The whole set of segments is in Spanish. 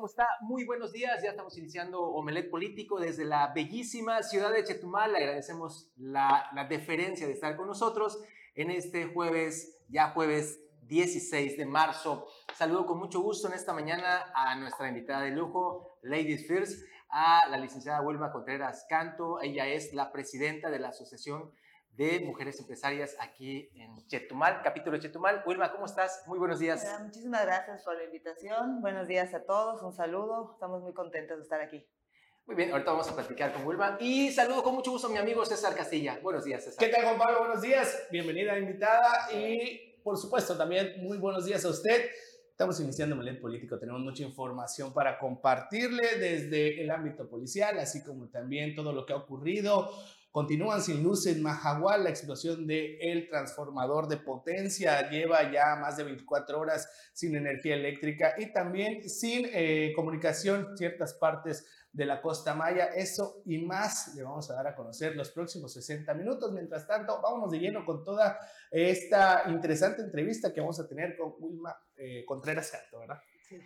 ¿Cómo está? Muy buenos días. Ya estamos iniciando Omelet Político desde la bellísima ciudad de Chetumal. Le agradecemos la, la deferencia de estar con nosotros en este jueves, ya jueves 16 de marzo. Saludo con mucho gusto en esta mañana a nuestra invitada de lujo, Ladies First, a la licenciada Wilma Contreras Canto. Ella es la presidenta de la Asociación de Mujeres Empresarias aquí en Chetumal, capítulo de Chetumal. Wilma, ¿cómo estás? Muy buenos días. muchísimas gracias por la invitación. Buenos días a todos, un saludo. Estamos muy contentos de estar aquí. Muy bien, ahorita vamos a platicar con Wilma. Y saludo con mucho gusto a mi amigo César Castilla. Buenos días, César. ¿Qué tal, Juan Pablo? Buenos días. Bienvenida invitada. Y, por supuesto, también muy buenos días a usted. Estamos iniciando Melet Político, tenemos mucha información para compartirle desde el ámbito policial, así como también todo lo que ha ocurrido Continúan sin luz en Mahahual, la explosión del el transformador de potencia lleva ya más de 24 horas sin energía eléctrica y también sin eh, comunicación ciertas partes de la costa maya. Eso y más le vamos a dar a conocer los próximos 60 minutos. Mientras tanto, vámonos de lleno con toda esta interesante entrevista que vamos a tener con Wilma eh, Contreras Canto, ¿verdad? Sí.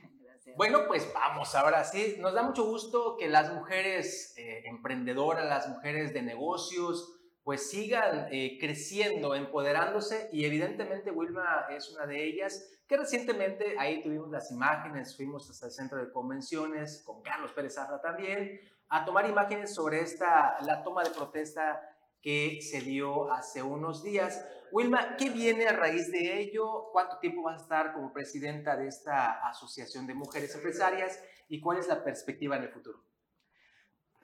Bueno, pues vamos ahora sí. Nos da mucho gusto que las mujeres eh, emprendedoras, las mujeres de negocios, pues sigan eh, creciendo, empoderándose y evidentemente Wilma es una de ellas que recientemente ahí tuvimos las imágenes, fuimos hasta el centro de convenciones con Carlos Pérez Arra también a tomar imágenes sobre esta, la toma de protesta que se dio hace unos días. Wilma, ¿qué viene a raíz de ello? ¿Cuánto tiempo vas a estar como presidenta de esta Asociación de Mujeres Empresarias? ¿Y cuál es la perspectiva en el futuro?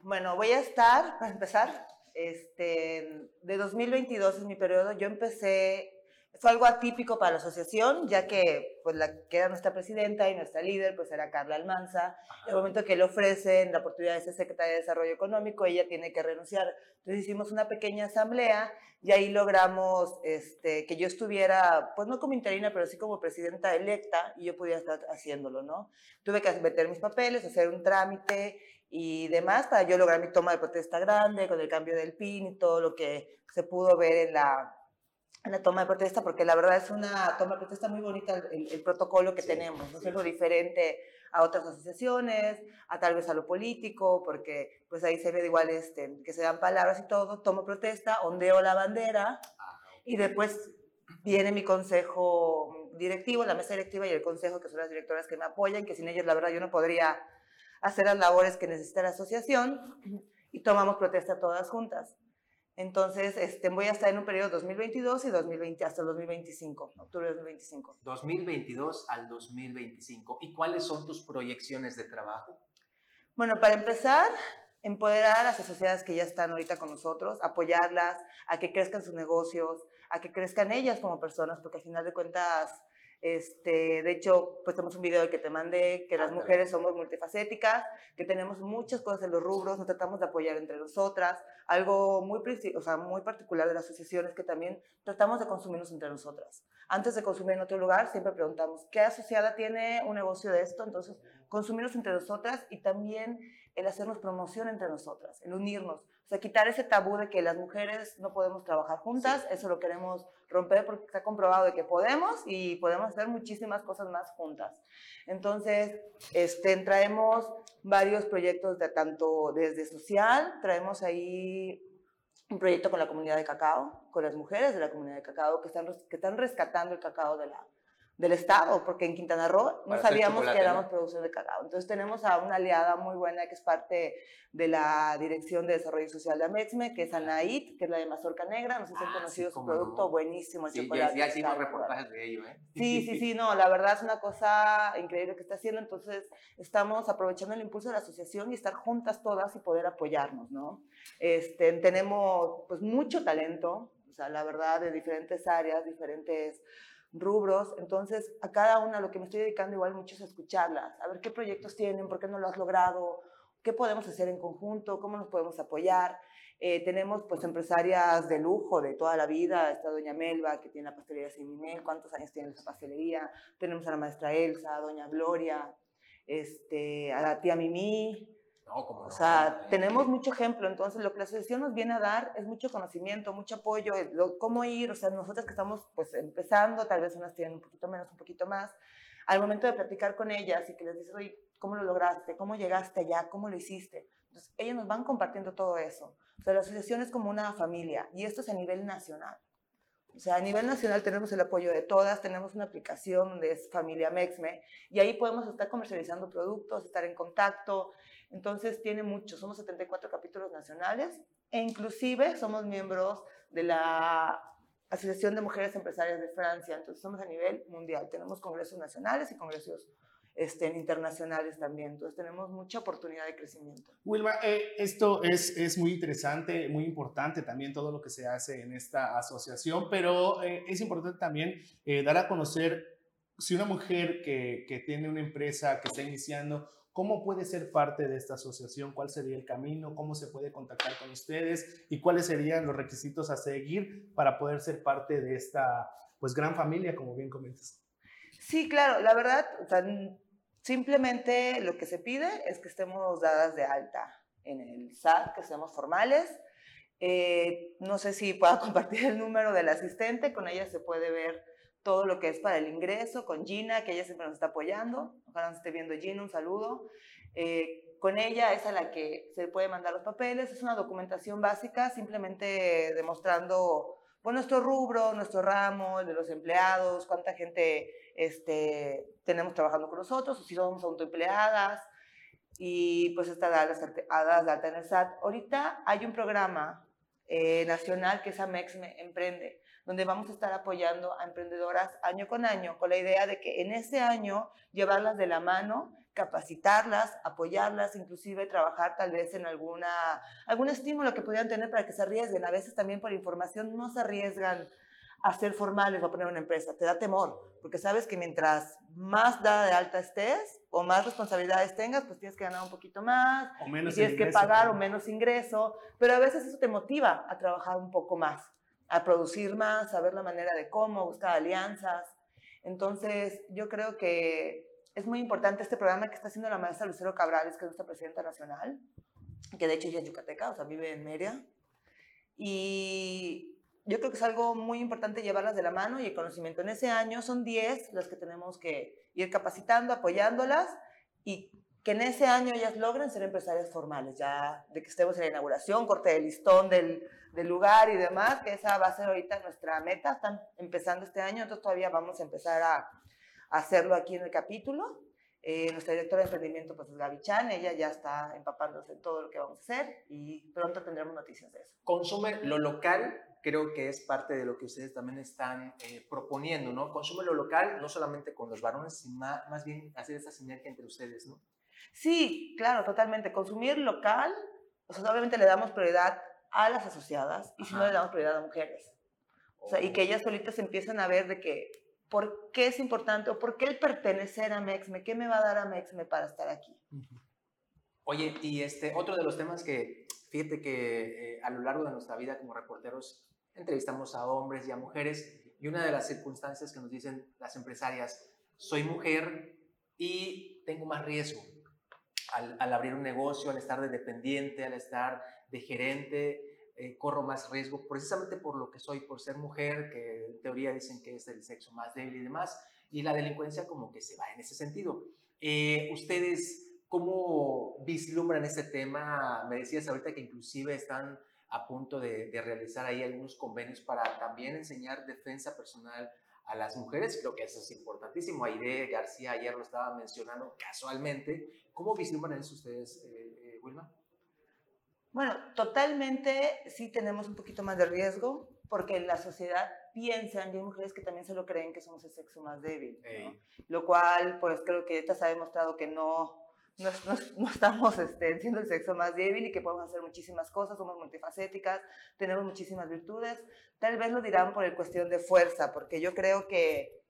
Bueno, voy a estar, para empezar, este, de 2022 es mi periodo. Yo empecé fue algo atípico para la asociación, ya que pues, la que era nuestra presidenta y nuestra líder pues era Carla Almanza. En el momento que le ofrecen la oportunidad de ser secretaria de Desarrollo Económico, ella tiene que renunciar. Entonces hicimos una pequeña asamblea y ahí logramos este, que yo estuviera, pues no como interina, pero sí como presidenta electa y yo pudiera estar haciéndolo, ¿no? Tuve que meter mis papeles, hacer un trámite y demás para yo lograr mi toma de protesta grande con el cambio del PIN y todo lo que se pudo ver en la en la toma de protesta, porque la verdad es una toma de protesta muy bonita el, protocolo que tenemos, no es algo diferente a otras asociaciones, a tal vez a lo político, porque pues ahí se ve igual este, que se dan palabras y todo, tomo protesta, ondeo la bandera y después viene mi consejo directivo, la mesa directiva y el consejo, que son las directoras que me apoyan, que sin ellas la verdad yo no podría hacer las labores que necesita la asociación y tomamos protesta todas juntas. Entonces, este, voy a estar en un periodo 2022 y 2020, hasta el 2025, octubre de 2025. 2022 al 2025. ¿Y cuáles son tus proyecciones de trabajo? Bueno, para empezar, empoderar a las sociedades que ya están ahorita con nosotros, apoyarlas a que crezcan sus negocios, a que crezcan ellas como personas, porque al final de cuentas este, de hecho, pues tenemos un video que te mandé, que las mujeres somos multifacéticas, que tenemos muchas cosas en los rubros, nos tratamos de apoyar entre nosotras. Algo muy, o sea, muy particular de la asociación es que también tratamos de consumirnos entre nosotras. Antes de consumir en otro lugar, siempre preguntamos, ¿qué asociada tiene un negocio de esto? Entonces, consumirnos entre nosotras y también el hacernos promoción entre nosotras, el unirnos. O sea, quitar ese tabú de que las mujeres no podemos trabajar juntas, eso lo queremos romper porque está comprobado de que podemos y podemos hacer muchísimas cosas más juntas. Entonces, este, traemos varios proyectos de tanto desde social, traemos ahí un proyecto con la comunidad de cacao, con las mujeres de la comunidad de cacao que están, que están rescatando el cacao de la, del Estado, porque en Quintana Roo no sabíamos que éramos producción de cacao. Entonces tenemos a una aliada muy buena que es parte de la Dirección de Desarrollo Social de Amexme, que es Anaid, que es la de Mazorca Negra. No sé si han ah, conocido su producto, buenísimo el sí, chocolate. Ya, ya hicimos reportajes de ello, ¿eh? Sí, sí, sí, no, la verdad es una cosa increíble que está haciendo. Entonces estamos aprovechando el impulso de la asociación y estar juntas todas y poder apoyarnos, ¿no? Este, tenemos pues mucho talento, o sea, la verdad, de diferentes áreas, diferentes rubros. Entonces, a cada una lo que me estoy dedicando igual mucho es a escucharlas, a ver qué proyectos tienen, por qué no lo has logrado, qué podemos hacer en conjunto, cómo nos podemos apoyar. Eh, tenemos pues empresarias de lujo de toda la vida, está doña Melba que tiene la pastelería Seminel, ¿cuántos años tiene esa pastelería? Tenemos a la maestra Elsa, a doña Gloria, este, a la tía Mimi, o sea, tenemos mucho ejemplo, entonces lo que la asociación nos viene a dar es mucho conocimiento, mucho apoyo, cómo ir, o sea, nosotras que estamos pues empezando, tal vez unas tienen un poquito menos, un poquito más, al momento de platicar con ellas y que les dices, oye, ¿Cómo lo lograste? ¿Cómo llegaste allá? ¿Cómo lo hiciste? Entonces, ellos nos van compartiendo todo eso. O sea, la asociación es como una familia y esto es a nivel nacional. O sea, a nivel nacional tenemos el apoyo de todas, tenemos una aplicación donde es Familia Mexme y ahí podemos estar comercializando productos, estar en contacto. Entonces tiene mucho, somos 74 capítulos nacionales e inclusive somos miembros de la Asociación de Mujeres Empresarias de Francia, entonces somos a nivel mundial, tenemos congresos nacionales y congresos este, internacionales también. Entonces tenemos mucha oportunidad de crecimiento. Wilma, eh, esto es, es muy interesante, muy importante también todo lo que se hace en esta asociación, pero eh, es importante también eh, dar a conocer si una mujer que, que tiene una empresa que está iniciando, ¿Cómo puede ser parte de esta asociación? ¿Cuál sería el camino? ¿Cómo se puede contactar con ustedes? ¿Y cuáles serían los requisitos a seguir para poder ser parte de esta pues gran familia, como bien comentas? Sí, claro, la verdad, simplemente lo que se pide es que estemos dadas de alta en el SAT, que seamos formales. Eh, no sé si pueda compartir el número del asistente, con ella se puede ver todo lo que es para el ingreso, con Gina, que ella siempre nos está apoyando. Ojalá nos esté viendo Gina, un saludo. Eh, con ella es a la que se puede mandar los papeles, es una documentación básica, simplemente demostrando pues, nuestro rubro, nuestro ramo, el de los empleados, cuánta gente este, tenemos trabajando con nosotros, o si somos autoempleadas, y pues está dadas de alta en el SAT. Ahorita hay un programa eh, nacional que es Amex Emprende, donde vamos a estar apoyando a emprendedoras año con año, con la idea de que en ese año llevarlas de la mano, capacitarlas, apoyarlas, inclusive trabajar tal vez en alguna, algún estímulo que pudieran tener para que se arriesguen. A veces también por información no se arriesgan a ser formales o a poner una empresa, te da temor, porque sabes que mientras más dada de alta estés o más responsabilidades tengas, pues tienes que ganar un poquito más, o menos tienes que pagar o menos ingreso, pero a veces eso te motiva a trabajar un poco más a producir más, a ver la manera de cómo, buscar alianzas. Entonces, yo creo que es muy importante este programa que está haciendo la maestra Lucero Cabrales, que es nuestra presidenta nacional, que de hecho ella es yucateca, o sea, vive en Mérida. Y yo creo que es algo muy importante llevarlas de la mano y el conocimiento. En ese año son 10 las que tenemos que ir capacitando, apoyándolas y que en ese año ellas logren ser empresarias formales, ya de que estemos en la inauguración, corte de listón del, del, lugar y demás, que esa va a ser ahorita nuestra meta, están empezando este año, entonces todavía vamos a empezar a, a hacerlo aquí en el capítulo. Eh, nuestra directora de emprendimiento pues es Gaby Chan, ella ya está empapándose en todo lo que vamos a hacer y pronto tendremos noticias de eso. Consume lo local, creo que es parte de lo que ustedes también están eh, proponiendo, ¿no? Consume lo local, no solamente con los varones, sino más, bien hacer esa sinergia entre ustedes, ¿no? Sí, claro, totalmente. Consumir local, o sea, obviamente le damos prioridad a las asociadas y si no le damos prioridad a mujeres. O sea, y que ellas solitas empiezan a ver de que, ¿por qué es importante o por qué el pertenecer a Mexme? ¿Qué me va a dar a Mexme para estar aquí? Oye, y este, otro de los temas que, fíjate que eh, a lo largo de nuestra vida como reporteros entrevistamos a hombres y a mujeres y una de las circunstancias que nos dicen las empresarias, soy mujer y tengo más riesgo al, abrir un negocio, al estar de dependiente, al estar de gerente, eh, corro más riesgo precisamente por lo que soy, por ser mujer, que en teoría dicen que es el sexo más débil y demás, y la delincuencia como que se va en ese sentido. Eh, ¿Ustedes cómo vislumbran ese tema? Me decías ahorita que inclusive están a punto de, de realizar ahí algunos convenios para también enseñar defensa personal a las mujeres, creo que eso es importantísimo. Aide García ayer lo estaba mencionando casualmente. ¿Cómo vislumbran eso ustedes, eh, eh, Wilma? Bueno, totalmente sí tenemos un poquito más de riesgo porque en la sociedad piensan, y hay mujeres que también se lo creen que somos el sexo más débil, lo cual pues creo que esta se ha demostrado que no, no, estamos este, siendo el sexo más débil y que podemos hacer muchísimas cosas, somos multifacéticas, tenemos muchísimas virtudes. Tal vez lo dirán por el cuestión de fuerza, porque yo creo que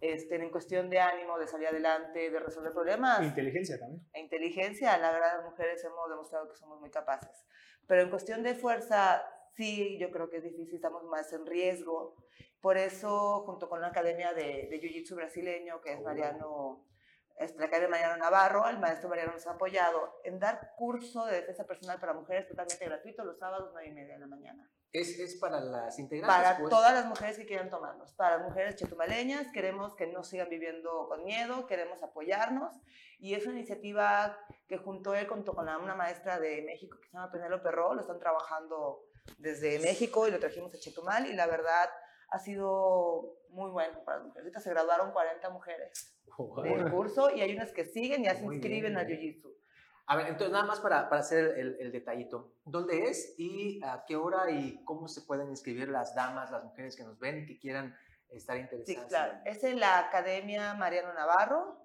este, en cuestión de ánimo, de salir adelante, de resolver problemas. Inteligencia también. E inteligencia, la verdad, las mujeres hemos demostrado que somos muy capaces. Pero en cuestión de fuerza, sí, yo creo que es difícil, estamos más en riesgo. Por eso, junto con la Academia de, de Jiu-Jitsu brasileño, que es oh. Mariano la Academia Mariano Navarro, el maestro Mariano nos ha apoyado en dar curso de defensa personal para mujeres totalmente gratuito los sábados 9 y media de la mañana. ¿Es, es para las integrantes? Para pues? todas las mujeres que quieran tomarnos, para las mujeres chetumaleñas, queremos que no sigan viviendo con miedo, queremos apoyarnos y es una iniciativa que junto él, junto con una maestra de México que se llama Penélope Ro, lo están trabajando desde México y lo trajimos a Chetumal y la verdad ha sido muy bueno para las mujeres. Ahorita se graduaron 40 mujeres Wow. del curso y hay unas que siguen y ya se Muy inscriben bien. al Jiu-Jitsu. A ver, entonces nada más para, para hacer el, el detallito. ¿Dónde es y a qué hora y cómo se pueden inscribir las damas, las mujeres que nos ven y que quieran estar Sí, interesadas? claro. en- Es en la Academia Mariano Navarro.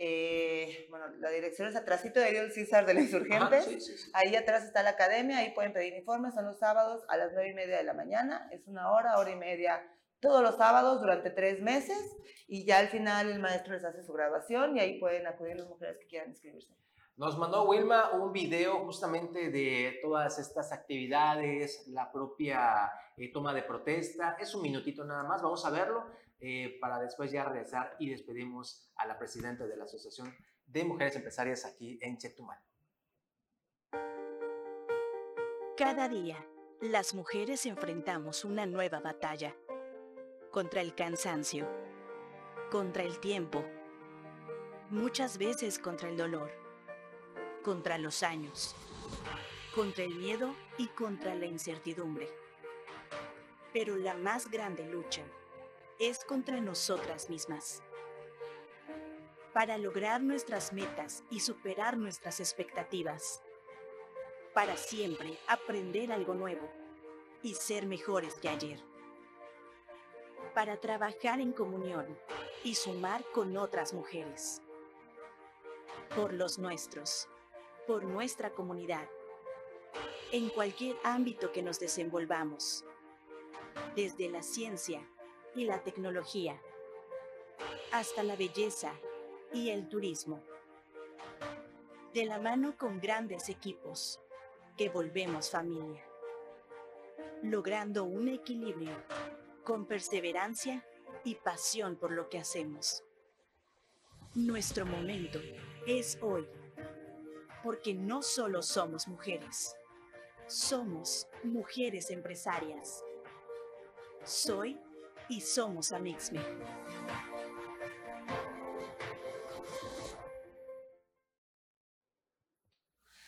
Eh, bueno, la dirección es atrásito de Ariel César de Ajá, Insurgentes. sí, sí, sí. Ahí atrás está la academia, ahí pueden pedir informes, son los sábados a las nueve y media de la mañana, es una hora, hora y media, todos los sábados durante tres meses y ya al final el maestro les hace su graduación y ahí pueden acudir las mujeres que quieran inscribirse. Nos mandó Wilma un video justamente de todas estas actividades, la propia eh, toma de protesta. Es un minutito nada más, vamos a verlo eh, para después ya regresar y despedimos a la presidenta de la Asociación de Mujeres Empresarias aquí en Chetumal. Cada día, las mujeres enfrentamos una nueva batalla. Contra el cansancio, contra el tiempo, muchas veces contra el dolor, contra los años, contra el miedo y contra la incertidumbre. Pero la más grande lucha es contra nosotras mismas. Para lograr nuestras metas y superar nuestras expectativas para siempre aprender algo nuevo y ser mejores que ayer. Para trabajar en comunión y sumar con otras mujeres. Por los nuestros, por nuestra comunidad, en cualquier ámbito que nos desenvolvamos, desde la ciencia y la tecnología, hasta la belleza y el turismo. De la mano con grandes equipos que volvemos familia, logrando un equilibrio con perseverancia y pasión por lo que hacemos. Nuestro momento es hoy, porque no solo somos mujeres, somos mujeres empresarias. Soy y somos Amixme.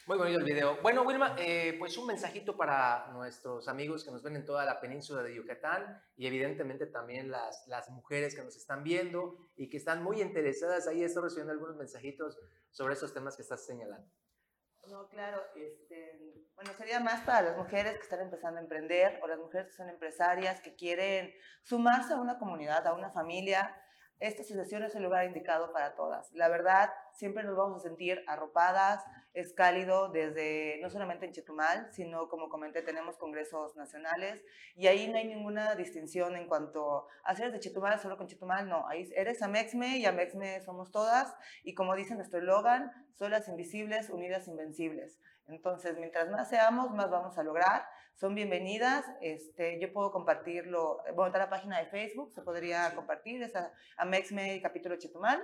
Muy bonito el video. Bueno, Wilma, eh, pues un mensajito para nuestros amigos que nos ven en toda la península de Yucatán y evidentemente también las, las mujeres que nos están viendo y que están muy interesadas. Ahí estoy recibiendo algunos mensajitos sobre esos temas que estás señalando. No, claro, este, bueno, sería más para las mujeres que están empezando a emprender o las mujeres que son empresarias, que quieren sumarse a una comunidad, a una familia. Esta asociación es el lugar indicado para todas. La verdad, siempre nos vamos a sentir arropadas, es cálido desde, no solamente en Chetumal, sino como comenté, tenemos congresos nacionales y ahí no hay ninguna distinción en cuanto a si eres de Chetumal, solo con Chetumal, no, ahí eres Amexme y Amexme somos todas y como dice nuestro eslogan, solas invisibles, unidas invencibles. Entonces, mientras más seamos, más vamos a lograr. Son bienvenidas. Este, yo puedo compartirlo, bueno, está la página de Facebook, se podría compartir, es a- Amexme capítulo Chetumal.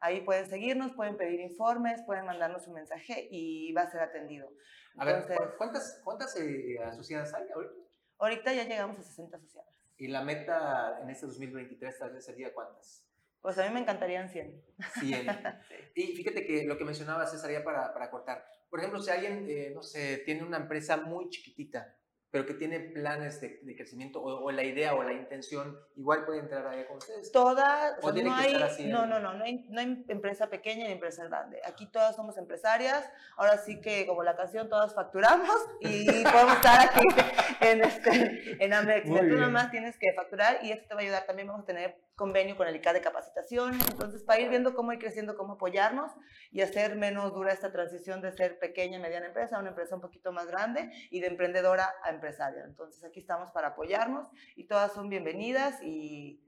Ahí pueden seguirnos, pueden pedir informes, pueden mandarnos un mensaje y va a ser atendido. A ver, Entonces, ¿cu- ¿cuántas, cuántas eh, asociadas hay ahorita? ahorita ya llegamos a 60 asociadas. Y la meta en este 2023 tal vez sería cuántas? Pues a mí me encantarían 100. 100. Y fíjate que lo que mencionaba César, ya para, para cortar. Por ejemplo, si alguien, eh, no sé, tiene una empresa muy chiquitita, pero que tiene planes de, de crecimiento o, o la idea o la intención, igual puede entrar ahí con ustedes. Toda, ¿O sea, no, hay, así no, no, no, no hay, no hay empresa pequeña ni empresa grande. Aquí todas somos empresarias. Ahora sí que, como la canción, todas facturamos y podemos estar aquí en, este, en Amex. Tú nomás tienes que facturar y esto te va a ayudar. También vamos a tener convenio con el ICA de capacitación. Entonces, para ir viendo cómo ir creciendo, cómo apoyarnos y hacer menos dura esta transición de ser pequeña, mediana empresa a una empresa un poquito más grande y de emprendedora a empresaria. Entonces, aquí estamos para apoyarnos y todas son bienvenidas y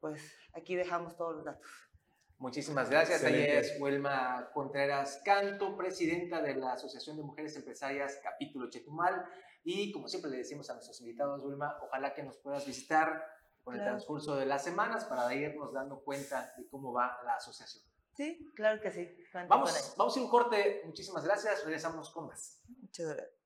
pues aquí dejamos todos los datos. Muchísimas gracias. Ella Excelente. es Huelma Contreras Canto, presidenta de la Asociación de Mujeres Empresarias, capítulo Chetumal. Y como siempre le decimos a nuestros invitados, Wilma, ojalá que nos puedas visitar con el Claro. transcurso de las semanas para irnos dando cuenta de cómo va la asociación. Sí, claro que sí. Vamos, vamos a ir un corte. Muchísimas gracias. Regresamos con más. Muchas gracias.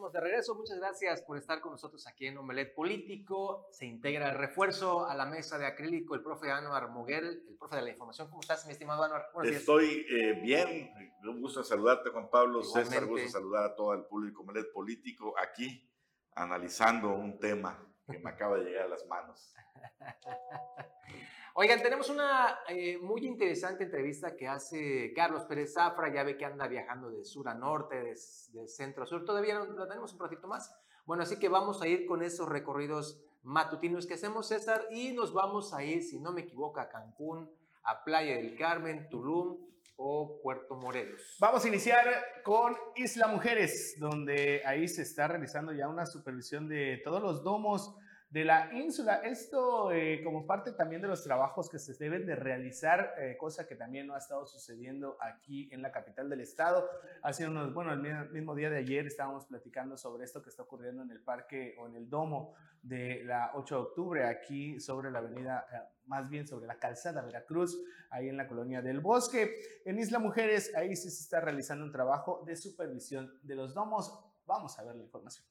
Estamos de regreso. Muchas gracias por estar con nosotros aquí en Omelet Político. Se integra el refuerzo a la mesa de acrílico el profe Anuar Moguel, el profe de la información. ¿Cómo estás, mi estimado Anuar? Estoy eh, bien. Un gusto saludarte, Juan Pablo. Igualmente. César, gusto saludar a todo el público Omelet Político aquí, analizando un tema que me acaba de llegar a las manos. Oigan, tenemos una eh, muy interesante entrevista que hace Carlos Pérez Zafra, ya ve que anda viajando de sur a norte, de, centro a sur, todavía no, lo tenemos un ratito más. Bueno, así que vamos a ir con esos recorridos matutinos que hacemos, César, y nos vamos a ir, si no me equivoco, a Cancún, a Playa del Carmen, Tulum o Puerto Morelos. Vamos a iniciar con Isla Mujeres, donde ahí se está realizando ya una supervisión de todos los domos de la ínsula. Esto eh, como parte también de los trabajos que se deben de realizar, eh, cosa que también no ha estado sucediendo aquí en la capital del estado. Hace unos, bueno, el mismo día de ayer estábamos platicando sobre esto que está ocurriendo en el parque o en el domo de la 8 de octubre, aquí sobre la avenida, eh, más bien sobre la calzada Veracruz, ahí en la colonia del Bosque. En Isla Mujeres, ahí sí se está realizando un trabajo de supervisión de los domos. Vamos a ver la información.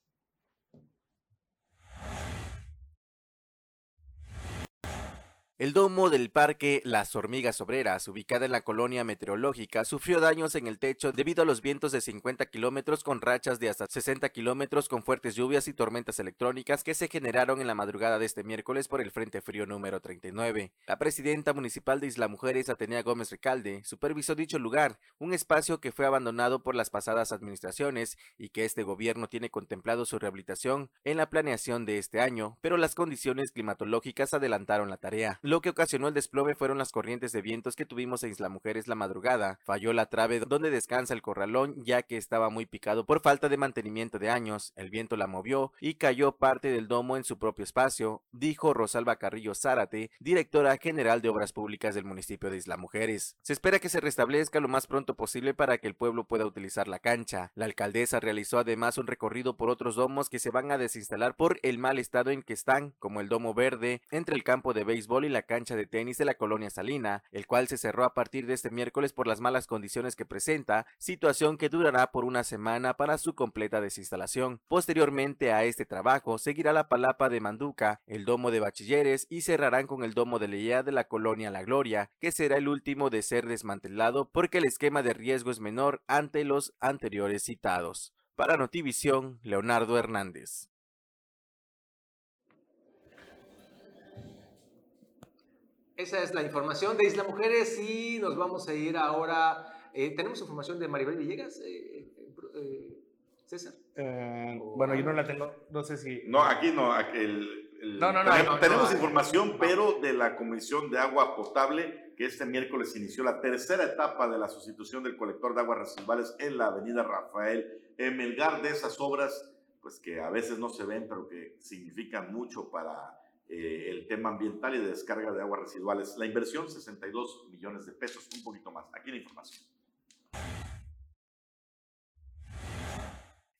El domo del parque Las Hormigas Obreras, ubicada en la colonia meteorológica, sufrió daños en el techo debido a los vientos de 50 kilómetros con rachas de hasta 60 kilómetros con fuertes lluvias y tormentas electrónicas que se generaron en la madrugada de este miércoles por el Frente Frío número 39. La presidenta municipal de Isla Mujeres, Atenea Gómez Recalde, supervisó dicho lugar, un espacio que fue abandonado por las pasadas administraciones y que este gobierno tiene contemplado su rehabilitación en la planeación de este año, pero las condiciones climatológicas adelantaron la tarea. Lo que ocasionó el desplome fueron las corrientes de vientos que tuvimos en Isla Mujeres la madrugada. Falló la trave donde descansa el corralón ya que estaba muy picado por falta de mantenimiento de años. El viento la movió y cayó parte del domo en su propio espacio, dijo Rosalba Carrillo Zárate, directora general de Obras Públicas del municipio de Isla Mujeres. Se espera que se restablezca lo más pronto posible para que el pueblo pueda utilizar la cancha. La alcaldesa realizó además un recorrido por otros domos que se van a desinstalar por el mal estado en que están, como el domo verde, entre el campo de béisbol y la cancha de tenis de la colonia Salina, el cual se cerró a partir de este miércoles por las malas condiciones que presenta, situación que durará por una semana para su completa desinstalación. Posteriormente a este trabajo seguirá la palapa de Manduca, el domo de bachilleres y cerrarán con el domo de Leía de la colonia La Gloria, que será el último de ser desmantelado porque el esquema de riesgo es menor ante los anteriores citados. Para Notivisión, Leonardo Hernández. Esa es la información de Isla Mujeres y nos vamos a ir ahora. Eh, ¿Tenemos información de Maribel Villegas, eh, eh, César? bueno, yo no la tengo, no sé si... No, aquí no, no, no, no, tenemos, información, pero de la Comisión de Agua Potable, que este miércoles inició la tercera etapa de la sustitución del colector de aguas residuales en la avenida Rafael Emelgar, de esas obras, pues que a veces no se ven, pero que significan mucho para eh, el tema ambiental y de descarga de aguas residuales. La inversión, 62 millones de pesos, un poquito más. Aquí la información.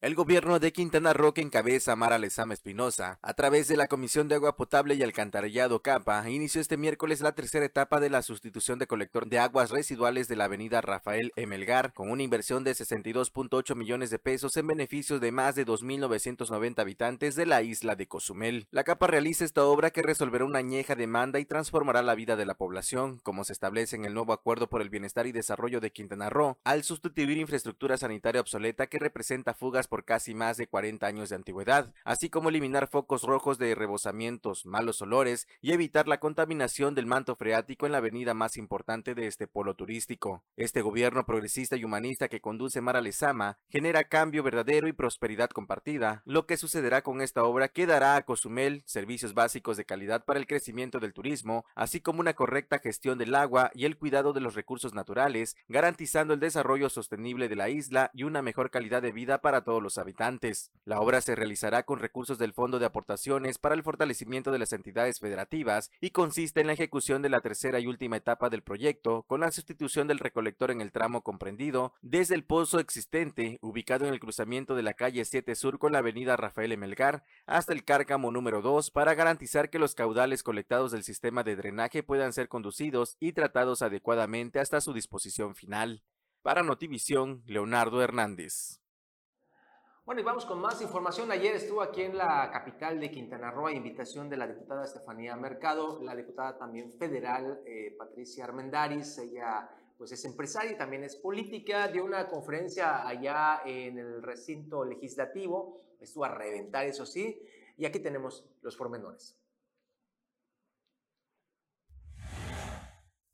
El gobierno de Quintana Roo que encabeza Mara Lezama Espinosa, a través de la Comisión de Agua Potable y Alcantarillado CAPA, inició este miércoles la tercera etapa de la sustitución de colector de aguas residuales de la avenida Rafael Emelgar, con una inversión de 62.8 millones de pesos en beneficio de más de 2.990 habitantes de la isla de Cozumel. La CAPA realiza esta obra que resolverá una añeja demanda y transformará la vida de la población, como se establece en el nuevo Acuerdo por el Bienestar y Desarrollo de Quintana Roo, al sustituir infraestructura sanitaria obsoleta que representa fugas por casi más de 40 años de antigüedad, así como eliminar focos rojos de rebosamientos, malos olores y evitar la contaminación del manto freático en la avenida más importante de este polo turístico. Este gobierno progresista y humanista que conduce Mara Lezama genera cambio verdadero y prosperidad compartida. Lo que sucederá con esta obra que dará a Cozumel servicios básicos de calidad para el crecimiento del turismo, así como una correcta gestión del agua y el cuidado de los recursos naturales, garantizando el desarrollo sostenible de la isla y una mejor calidad de vida para todos los habitantes. La obra se realizará con recursos del Fondo de Aportaciones para el fortalecimiento de las entidades federativas y consiste en la ejecución de la tercera y última etapa del proyecto con la sustitución del recolector en el tramo comprendido desde el pozo existente ubicado en el cruzamiento de la calle 7 Sur con la avenida Rafael Emelgar hasta el cárcamo número 2 para garantizar que los caudales colectados del sistema de drenaje puedan ser conducidos y tratados adecuadamente hasta su disposición final. Para Notivisión, Leonardo Hernández. Bueno, y vamos con más información. Ayer estuvo aquí en la capital de Quintana Roo a invitación de la diputada Estefanía Mercado, la diputada también federal eh, Patricia Armendaris. Ella pues es empresaria y también es política. Dio una conferencia allá en el recinto legislativo. Estuvo a reventar, eso sí. Y aquí tenemos los pormenores.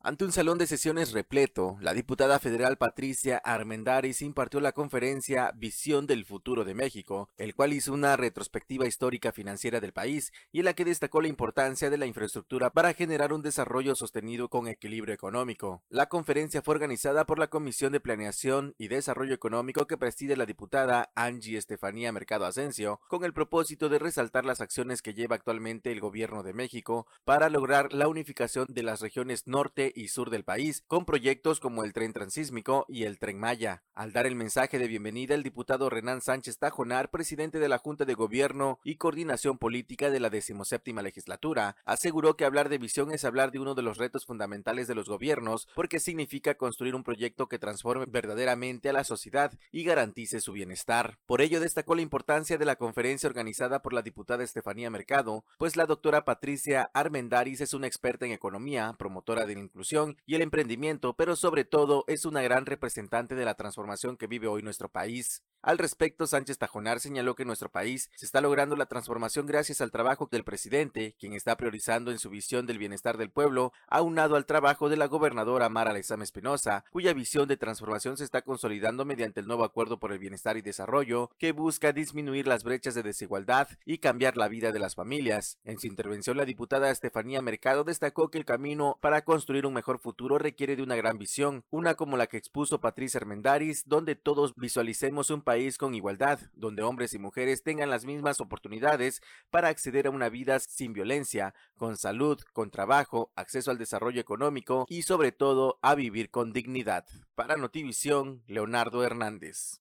Ante un salón de sesiones repleto, la diputada federal Patricia Armendáriz impartió la conferencia Visión del Futuro de México, el cual hizo una retrospectiva histórica financiera del país y en la que destacó la importancia de la infraestructura para generar un desarrollo sostenido con equilibrio económico. La conferencia fue organizada por la Comisión de Planeación y Desarrollo Económico que preside la diputada Angie Estefanía Mercado Asensio, con el propósito de resaltar las acciones que lleva actualmente el gobierno de México para lograr la unificación de las regiones norte y sur del país, con proyectos como el tren transísmico y el tren Maya. Al dar el mensaje de bienvenida, el diputado Renan Sánchez Tajonar, presidente de la Junta de Gobierno y Coordinación Política de la decimoséptima legislatura, aseguró que hablar de visión es hablar de uno de los retos fundamentales de los gobiernos, porque significa construir un proyecto que transforme verdaderamente a la sociedad y garantice su bienestar. Por ello destacó la importancia de la conferencia organizada por la diputada Estefanía Mercado, pues la doctora Patricia Armendaris es una experta en economía, promotora de la inclusión y el emprendimiento, pero sobre todo es una gran representante de la transformación que vive hoy nuestro país. Al respecto, Sánchez Tajonar señaló que nuestro país se está logrando la transformación gracias al trabajo del presidente, quien está priorizando en su visión del bienestar del pueblo, aunado al trabajo de la gobernadora Mara Lezama Espinosa, cuya visión de transformación se está consolidando mediante el nuevo Acuerdo por el Bienestar y Desarrollo, que busca disminuir las brechas de desigualdad y cambiar la vida de las familias. En su intervención, la diputada Estefanía Mercado destacó que el camino para construir un mejor futuro requiere de una gran visión, una como la que expuso Patricia Armendaris, donde todos visualicemos un país país con igualdad, donde hombres y mujeres tengan las mismas oportunidades para acceder a una vida sin violencia, con salud, con trabajo, acceso al desarrollo económico y sobre todo a vivir con dignidad. Para Notivisión, Leonardo Hernández.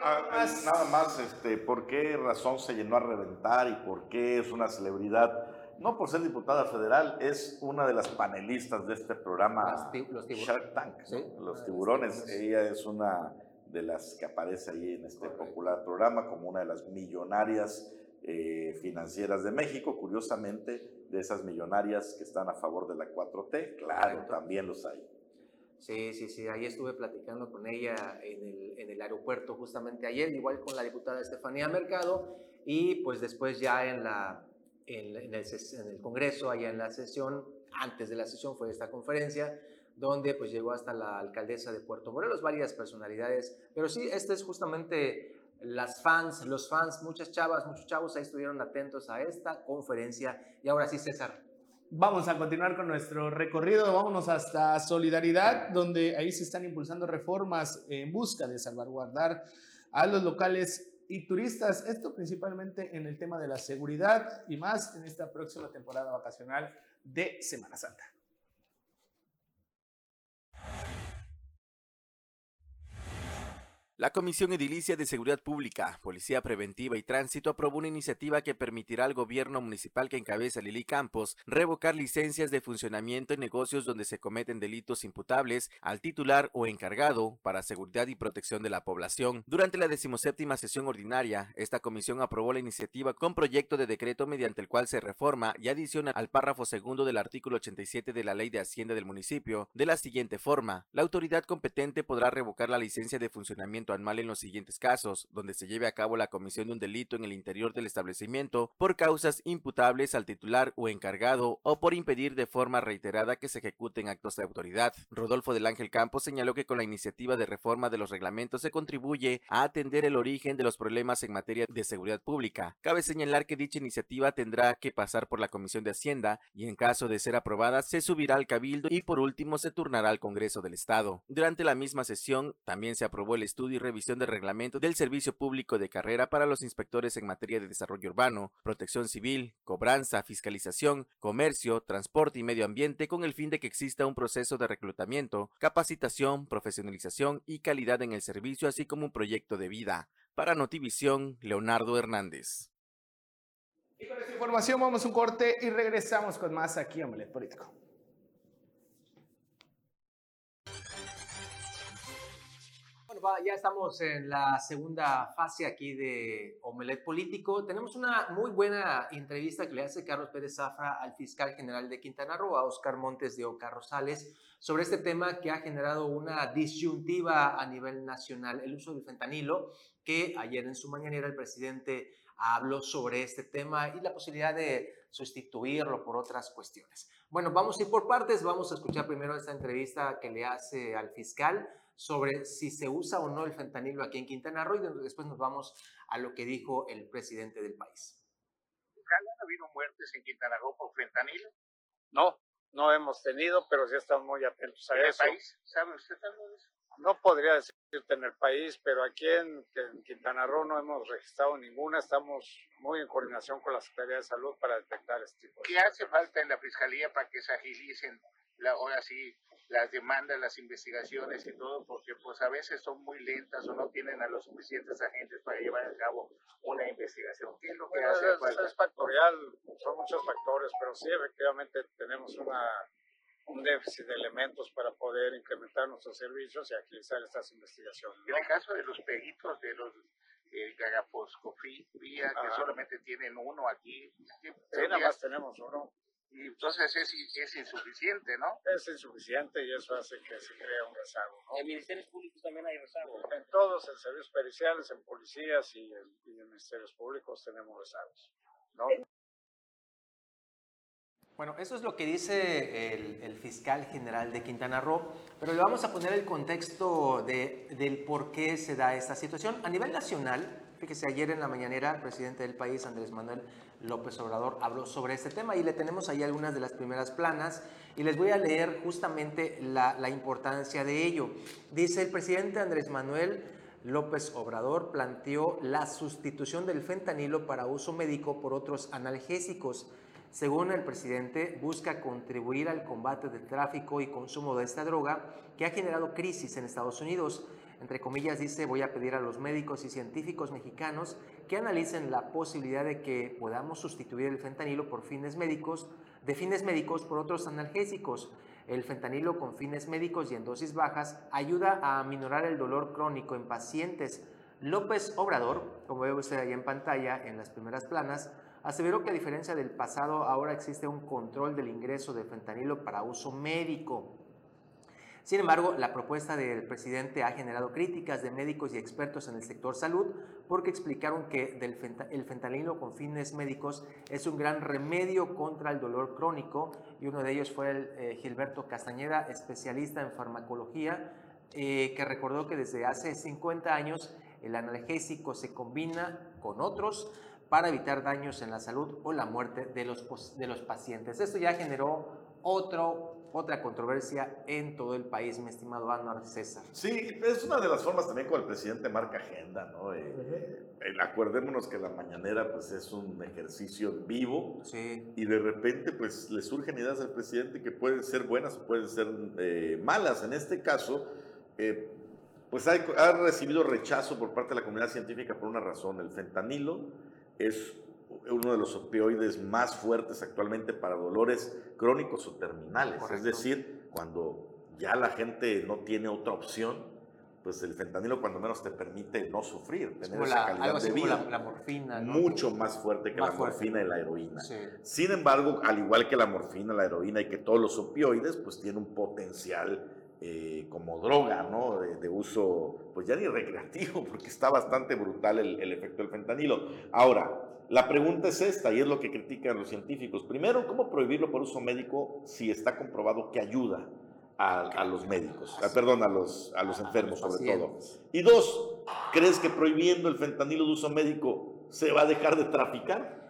Ah, nada más, este, ¿por qué razón se llenó a reventar y por qué es una celebridad? No por ser diputada federal, es una de las panelistas de este programa los Shark Tank, los tiburones. Ella es una de las que aparece ahí en este popular programa como una de las millonarias eh, financieras de México. Curiosamente, de esas millonarias que están a favor de la 4T, claro, también los hay. Sí, sí, sí, ahí estuve platicando con ella en el, en el aeropuerto justamente ayer, igual con la diputada Estefanía Mercado, y pues después ya en la, en, el, en, el, Congreso, allá en la sesión, antes de la sesión fue esta conferencia, donde pues llegó hasta la alcaldesa de Puerto Morelos, varias personalidades, pero sí, este es justamente las fans, los fans, muchas chavas, muchos chavos ahí estuvieron atentos a esta conferencia. Y ahora sí, César. Vamos a continuar con nuestro recorrido, vámonos hasta Solidaridad, donde ahí se están impulsando reformas en busca de salvaguardar a los locales y turistas, esto principalmente en el tema de la seguridad y más en esta próxima temporada vacacional de Semana Santa. La Comisión Edilicia de Seguridad Pública, Policía Preventiva y Tránsito aprobó una iniciativa que permitirá al gobierno municipal que encabeza Lili Campos revocar licencias de funcionamiento en negocios donde se cometen delitos imputables al titular o encargado para seguridad y protección de la población. Durante la decimoséptima sesión ordinaria, esta comisión aprobó la iniciativa con proyecto de decreto mediante el cual se reforma y adiciona al párrafo segundo del artículo 87 de la Ley de Hacienda del municipio de la siguiente forma. La autoridad competente podrá revocar la licencia de funcionamiento anual en los siguientes casos, donde se lleve a cabo la comisión de un delito en el interior del establecimiento por causas imputables al titular o encargado o por impedir de forma reiterada que se ejecuten actos de autoridad. Rodolfo del Ángel Campos señaló que con la iniciativa de reforma de los reglamentos se contribuye a atender el origen de los problemas en materia de seguridad pública. Cabe señalar que dicha iniciativa tendrá que pasar por la Comisión de Hacienda y en caso de ser aprobada se subirá al Cabildo y por último se turnará al Congreso del Estado. Durante la misma sesión también se aprobó el estudio y revisión de reglamento del servicio público de carrera para los inspectores en materia de desarrollo urbano, protección civil, cobranza, fiscalización, comercio, transporte y medio ambiente con el fin de que exista un proceso de reclutamiento, capacitación, profesionalización y calidad en el servicio, así como un proyecto de vida. Para Notivisión, Leonardo Hernández. Y con esta información vamos a un corte y regresamos con más aquí en Omelet Político. Ya estamos en la segunda fase aquí de Omelet Político. Tenemos una muy buena entrevista que le hace Carlos Pérez Zafra al fiscal general de Quintana Roo, a Oscar Montes de Oca Rosales, sobre este tema que ha generado una disyuntiva a nivel nacional, el uso del fentanilo, que ayer en su mañanera el presidente habló sobre este tema y la posibilidad de sustituirlo por otras cuestiones. Bueno, vamos a ir por partes, vamos a escuchar primero esta entrevista que le hace al fiscal sobre si se usa o no el fentanilo aquí en Quintana Roo y después nos vamos a lo que dijo el presidente del país. ¿Han habido muertes en Quintana Roo por fentanilo? No, no hemos tenido, pero sí estamos muy atentos a ¿En eso. el país? ¿Sabe usted algo de eso? No podría decirte en el país, pero aquí en, en, Quintana Roo no hemos registrado ninguna. Estamos muy en coordinación con la Secretaría de Salud para detectar este tipo. ¿Qué hace falta en la Fiscalía para que se agilicen la, ahora sí las demandas, las investigaciones y todo, porque pues a veces son muy lentas o no tienen a los suficientes agentes para llevar a cabo una investigación. ¿Qué es lo que bueno, hace es? Es factorial, son muchos factores, pero sí efectivamente tenemos una, un déficit de elementos para poder incrementar nuestros servicios y agilizar estas investigaciones. ¿no? En el caso de los peritos, de los el Gagaposcopía, que Ajá. solamente tienen uno aquí. Sí, nada más tenemos uno. Y entonces es, es, insuficiente, ¿no? Es insuficiente y eso hace que se crea un rezago. ¿no? En ministerios públicos también hay rezago. En todos, en servicios periciales, en policías y en, y en ministerios públicos tenemos rezagos. ¿no? Bueno, eso es lo que dice el, el, fiscal general de Quintana Roo, pero le vamos a poner el contexto de, del por qué se da esta situación. A nivel nacional, fíjese, ayer en la mañanera el presidente del país, Andrés Manuel López Obrador, habló sobre este tema y le tenemos ahí algunas de las primeras planas y les voy a leer justamente la, la importancia de ello. Dice el presidente Andrés Manuel López Obrador planteó la sustitución del fentanilo para uso médico por otros analgésicos. Según el presidente, busca contribuir al combate del tráfico y consumo de esta droga que ha generado crisis en Estados Unidos. Entre comillas dice, voy a pedir a los médicos y científicos mexicanos que analicen la posibilidad de que podamos sustituir el fentanilo por fines médicos, de fines médicos por otros analgésicos. El fentanilo con fines médicos y en dosis bajas ayuda a aminorar el dolor crónico en pacientes. López Obrador, como ve usted ahí en pantalla en las primeras planas, aseveró que a diferencia del pasado ahora existe un control del ingreso de fentanilo para uso médico. Sin embargo, la propuesta del presidente ha generado críticas de médicos y expertos en el sector salud porque explicaron que el fentanilo con fines médicos es un gran remedio contra el dolor crónico y uno de ellos fue el, eh, Gilberto Castañeda, especialista en farmacología, eh, que recordó que desde hace 50 años el analgésico se combina con otros para evitar daños en la salud o la muerte de los, de los pacientes. Esto ya generó otro, otra controversia en todo el país, mi estimado Anuar César. Sí, es una de las formas también como el presidente marca agenda, ¿no? Eh, eh, acuérdémonos que la mañanera pues es un ejercicio vivo sí. y de repente pues le surgen ideas al presidente que pueden ser buenas o pueden ser eh, malas. En este caso, pues ha, ha recibido rechazo por parte de la comunidad científica por una razón, el fentanilo es uno de los opioides más fuertes actualmente para dolores crónicos o terminales. Correcto. Es decir, cuando ya la gente no tiene otra opción, pues el fentanilo cuando menos te permite no sufrir, tener esa calidad de vida. La, la, morfina, ¿no? Mucho más fuerte que más la fuerte. morfina y la heroína. Sí. Sin embargo, al igual que la morfina, la heroína y que todos los opioides, pues tiene un potencial eh, como droga, ¿no? De, de, uso, pues ya ni recreativo, porque está bastante brutal el, el, efecto del fentanilo. Ahora, la pregunta es esta, y es lo que critican los científicos. Primero, ¿cómo prohibirlo por uso médico si está comprobado que ayuda a, a los médicos? A, perdón, a los, a los enfermos a los sobre todo. Y dos, ¿crees que prohibiendo el fentanilo de uso médico se va a dejar de traficar?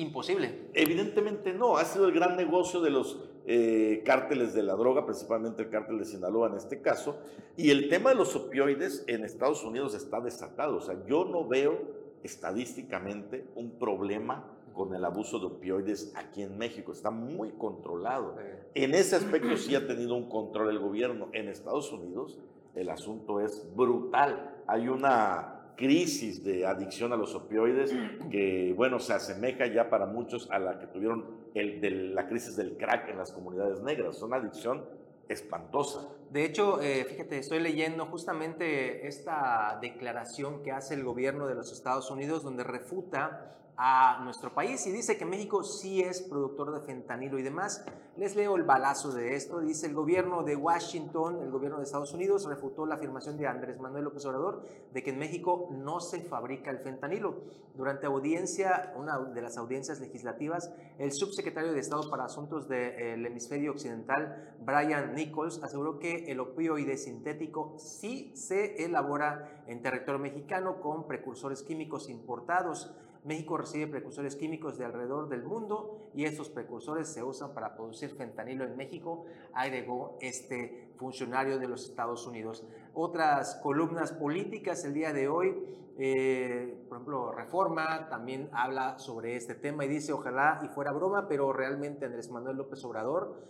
Imposible. Evidentemente no, ha sido el gran negocio de los eh, cárteles de la droga, principalmente el cártel de Sinaloa en este caso, y el tema de los opioides en Estados Unidos está desatado, o sea, yo no veo estadísticamente un problema con el abuso de opioides aquí en México, está muy controlado. En ese aspecto sí ha tenido un control el gobierno. En Estados Unidos el asunto es brutal. Hay una crisis de adicción a los opioides que, bueno, se asemeja ya para muchos a la que tuvieron el, de la crisis del crack en las comunidades negras. Es una adicción espantosa. De hecho, eh, fíjate, estoy leyendo justamente esta declaración que hace el gobierno de los Estados Unidos donde refuta a nuestro país y dice que México sí es productor de fentanilo y demás. Les leo el balazo de esto. Dice el gobierno de Washington, el gobierno de Estados Unidos, refutó la afirmación de Andrés Manuel López Obrador de que en México no se fabrica el fentanilo. Durante audiencia, una de las audiencias legislativas, el subsecretario de Estado para Asuntos del Hemisferio Occidental, Brian Nichols, aseguró que el opioide sintético sí se elabora en territorio mexicano con precursores químicos importados. México recibe precursores químicos de alrededor del mundo y estos precursores se usan para producir fentanilo en México, agregó este funcionario de los Estados Unidos. Otras columnas políticas el día de hoy, eh, por ejemplo, Reforma también habla sobre este tema y dice, ojalá y fuera broma, pero realmente Andrés Manuel López Obrador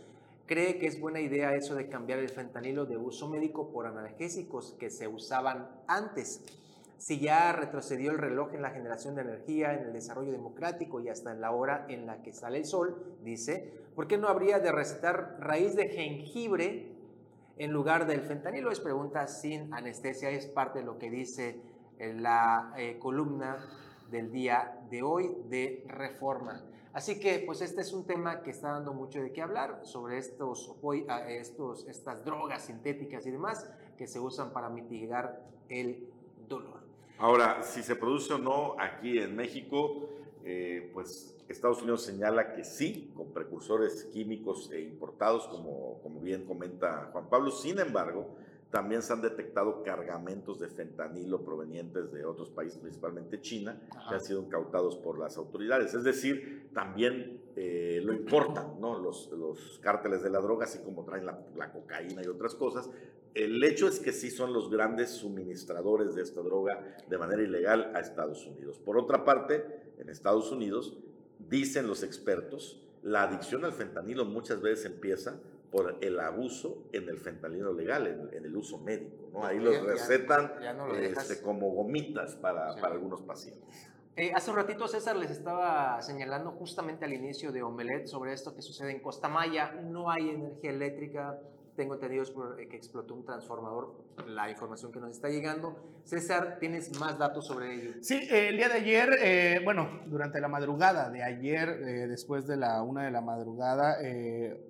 cree que es buena idea eso de cambiar el fentanilo de uso médico por analgésicos que se usaban antes si ya retrocedió el reloj en la generación de energía, en el desarrollo democrático y hasta en la hora en la que sale el sol, dice, ¿por qué no habría de recetar raíz de jengibre en lugar del fentanilo? Es pregunta sin anestesia, es parte de lo que dice la eh, columna del día de hoy de reforma. Así que, pues este es un tema que está dando mucho de qué hablar sobre estos, estos, estas drogas sintéticas y demás que se usan para mitigar el dolor. Ahora, si se produce o no aquí en México, eh, pues Estados Unidos señala que sí, con precursores químicos e importados, como, como bien comenta Juan Pablo. Sin embargo, también se han detectado cargamentos de fentanilo provenientes de otros países, principalmente China, que han sido incautados por las autoridades. Es decir, también eh, lo importan ¿no? los, los cárteles de la droga, así como traen la, la, cocaína y otras cosas. El hecho es que sí son los grandes suministradores de esta droga de manera ilegal a Estados Unidos. Por otra parte, en Estados Unidos, dicen los expertos, la adicción al fentanilo muchas veces empieza por el abuso en el fentanilo legal, en, el uso médico. ¿no? Ahí los recetan este, como gomitas para, para algunos pacientes. Eh, hace un ratito César les estaba señalando justamente al inicio de Omelet sobre esto que sucede en Costa Maya. No hay energía eléctrica, tengo entendido eh, que explotó un transformador, la información que nos está llegando. César, ¿tienes más datos sobre ello? Sí, eh, el día de ayer, eh, bueno, durante la madrugada de ayer, después de la una de la madrugada,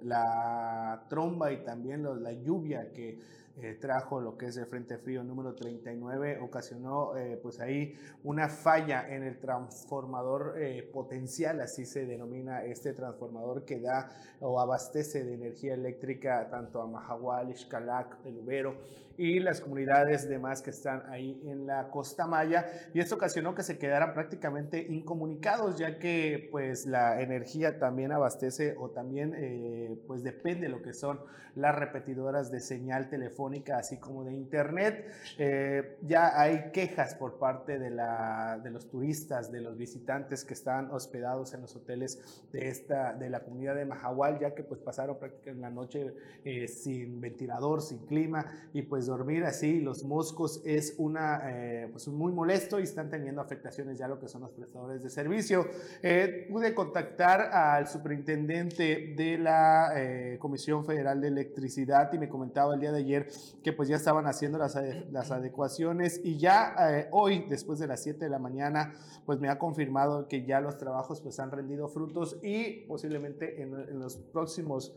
la tromba y también la lluvia que eh, trajo lo que es el Frente Frío número 39, ocasionó eh, pues ahí una falla en el transformador eh, potencial, así se denomina este transformador que da o abastece de energía eléctrica tanto a Mahahual, Ixcalac, El Ubero y las comunidades demás que están ahí en la costa maya. Y esto ocasionó que se quedaran prácticamente incomunicados ya que pues la energía también abastece o también eh, pues depende de lo que son las repetidoras de señal telefónica así como de internet. Eh, ya hay quejas por parte de, la, de los turistas de los visitantes que están hospedados en los hoteles de esta de la comunidad de Mahahual ya que pues pasaron prácticamente la noche eh, sin ventilador sin clima y pues dormir así, los moscos es una, eh, pues muy molesto y están teniendo afectaciones ya lo que son los prestadores de servicio. Eh, pude contactar al superintendente de la eh, Comisión Federal de Electricidad y me comentaba el día de ayer que pues ya estaban haciendo las, las adecuaciones y ya hoy, después de las 7 de la mañana, pues me ha confirmado que ya los trabajos pues han rendido frutos y posiblemente en, en los próximos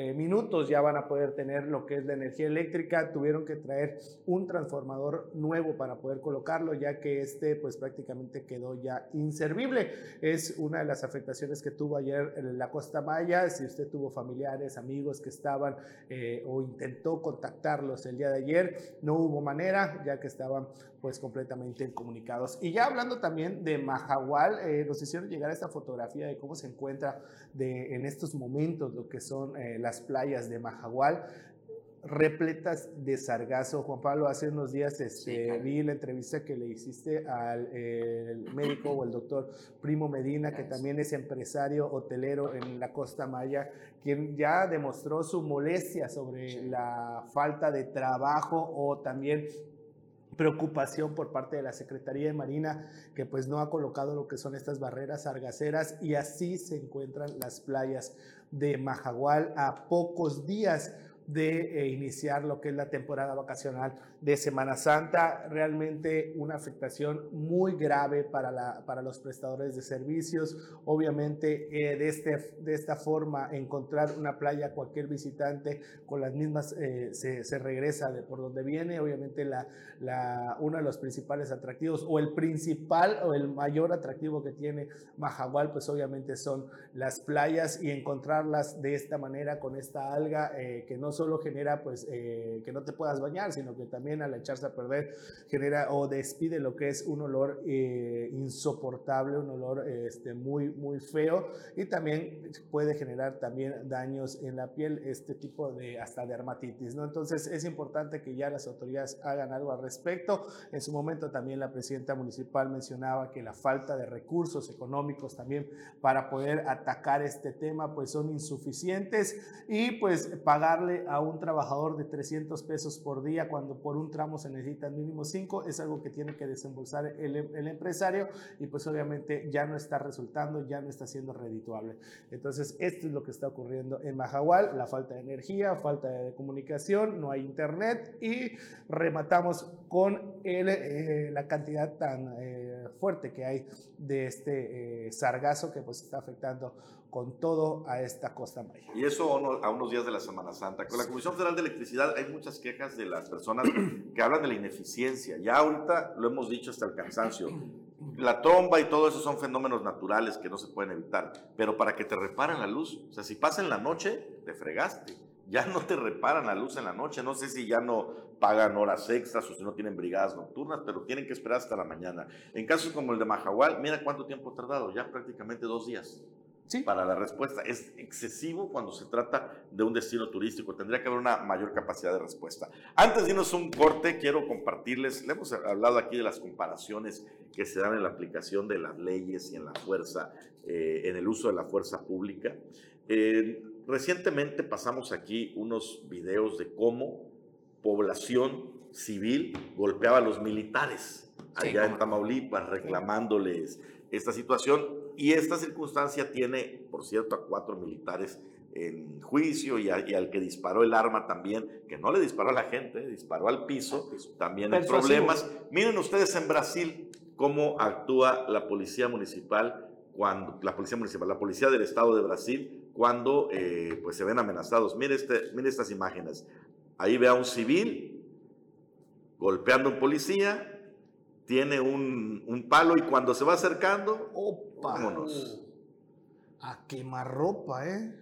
eh, minutos ya van a poder tener lo que es la energía eléctrica. Tuvieron que traer un transformador nuevo para poder colocarlo, ya que este pues prácticamente quedó ya inservible. Es una de las afectaciones que tuvo ayer en la Costa Maya. Si usted tuvo familiares, amigos que estaban eh, o intentó contactarlos el día de ayer, no hubo manera, ya que estaban pues completamente comunicados. Y ya hablando también de Mahahual, eh, nos hicieron llegar esta fotografía de cómo se encuentra de, en estos momentos lo que son eh, las playas de Mahahual repletas de sargazo. Juan Pablo, hace unos días este, vi la entrevista que le hiciste al médico o el doctor Primo Medina, que también es empresario hotelero en la Costa Maya, quien ya demostró su molestia sobre la falta de trabajo o también preocupación por parte de la Secretaría de Marina, que pues no ha colocado lo que son estas barreras sargaceras y así se encuentran las playas de Majagual a pocos días de eh, iniciar lo que es la temporada vacacional de Semana Santa. Realmente una afectación muy grave para, la, para los prestadores de servicios. Obviamente eh, de, este, de esta forma encontrar una playa cualquier visitante con las mismas eh, se, se, regresa de por donde viene. Obviamente la, la, uno de los principales atractivos o el principal o el mayor atractivo que tiene Mahahual pues obviamente son las playas y encontrarlas de esta manera con esta alga que no solo genera pues eh, que no te puedas bañar, sino que también al echarse a perder genera o despide lo que es un olor eh, insoportable, un olor este, muy, muy feo y también puede generar también daños en la piel, este tipo de hasta dermatitis, ¿no? Entonces es importante que ya las autoridades hagan algo al respecto. En su momento también la presidenta municipal mencionaba que la falta de recursos económicos también para poder atacar este tema pues son insuficientes y pues pagarle a un trabajador de 300 pesos por día cuando por un tramo se necesitan mínimo 5, es algo que tiene que desembolsar el, empresario y pues obviamente ya no está resultando, ya no está siendo redituable. Entonces, esto es lo que está ocurriendo en Mahahual, la falta de energía, falta de comunicación, no hay internet y rematamos con el, eh, la cantidad tan eh, fuerte que hay de este eh, sargazo que pues está afectando con todo a esta costa maya. Y eso a unos días de la Semana Santa. Con la Comisión Federal de Electricidad hay muchas quejas de las personas que hablan de la ineficiencia. Ya ahorita lo hemos dicho hasta el cansancio. La tromba y todo eso son fenómenos naturales que no se pueden evitar. Pero para que te reparen la luz, o sea, si pasa en la noche, te fregaste. Ya no te reparan la luz en la noche. No sé si ya no pagan horas extras o si no tienen brigadas nocturnas, pero tienen que esperar hasta la mañana. En casos como el de Mahahual, mira cuánto tiempo ha tardado, ya prácticamente dos días para la respuesta. Es excesivo cuando se trata de un destino turístico. Tendría que haber una mayor capacidad de respuesta. Antes de irnos un corte, quiero compartirles, le hemos hablado aquí de las comparaciones que se dan en la aplicación de las leyes y en la fuerza, eh, en el uso de la fuerza pública. Eh, recientemente pasamos aquí unos videos de cómo población civil golpeaba a los militares allá en Tamaulipas reclamándoles esta situación. Y esta circunstancia tiene, por cierto, a cuatro militares en juicio y, al que disparó el arma también, que no le disparó a la gente, disparó al piso, también hay problemas. Miren ustedes en Brasil cómo actúa la policía municipal cuando la policía municipal, la policía del estado de Brasil cuando eh, pues se ven amenazados. Mire, este, mire estas imágenes. Ahí ve a un civil golpeando a un policía, tiene un, un, palo y cuando se va acercando, vámonos. A quemar ropa, ¿eh?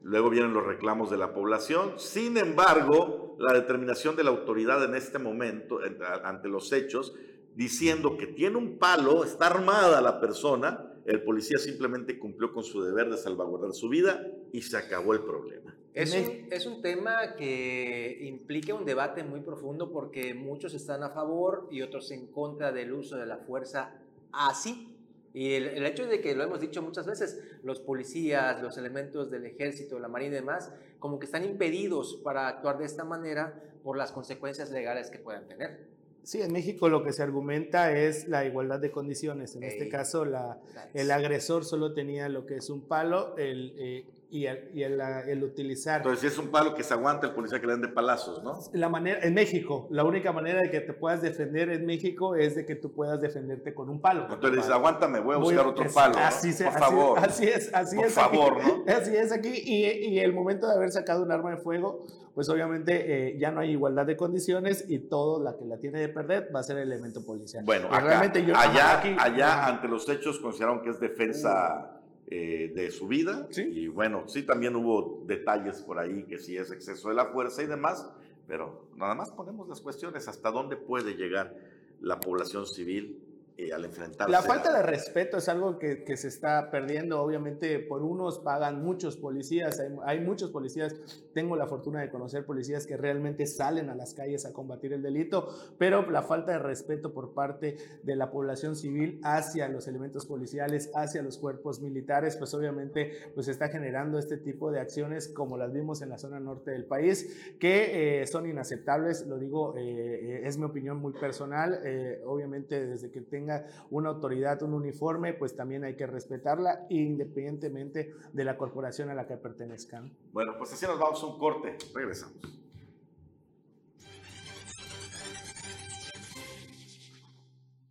Luego vienen los reclamos de la población. Sin embargo, la determinación de la autoridad en este momento, ante los hechos, diciendo que tiene un palo, está armada la persona, el policía simplemente cumplió con su deber de salvaguardar su vida y se acabó el problema. Es un, es un, tema que implica un debate muy profundo porque muchos están a favor y otros en contra del uso de la fuerza así. Y el, el, hecho de que lo hemos dicho muchas veces, los policías, los elementos del ejército, la marina y demás, como que están impedidos para actuar de esta manera por las consecuencias legales que puedan tener. Sí, en México lo que se argumenta es la igualdad de condiciones. En este caso, la, el agresor solo tenía lo que es un palo, el, eh, y, el, y el, el, utilizar. Entonces, si es un palo que se aguanta, el policía que le den de palazos, ¿no? La manera, en México, la única manera de que te puedas defender en México es de que tú puedas defenderte con un palo. Entonces dices, aguántame, voy a buscar otro palo. Así Por favor. Así es, así Por es. favor, ¿no? Así es aquí. Y, y, el momento de haber sacado un arma de fuego, pues obviamente eh, ya no hay igualdad de condiciones y todo la que la tiene de perder va a ser el elemento policial. Bueno, acá, realmente yo, allá, aquí, allá ante los hechos consideraron que es defensa eh, de su vida. Y bueno, sí también hubo detalles por ahí que sí es exceso de la fuerza y demás, pero nada más ponemos las cuestiones, hasta dónde puede llegar la población civil eh, al enfrentarse. La falta de respeto es algo que, que, se está perdiendo. Obviamente, por unos pagan muchos policías, hay, hay, muchos policías. Tengo la fortuna de conocer policías que realmente salen a las calles a combatir el delito, pero la falta de respeto por parte de la población civil hacia los elementos policiales, hacia los cuerpos militares, pues obviamente pues está generando este tipo de acciones como las vimos en la zona norte del país, que eh, son inaceptables. Lo digo, eh, es mi opinión muy personal. obviamente, desde que tengo una autoridad, un uniforme, pues también hay que respetarla independientemente de la corporación a la que pertenezcan. Bueno, pues así nos vamos a un corte. Regresamos.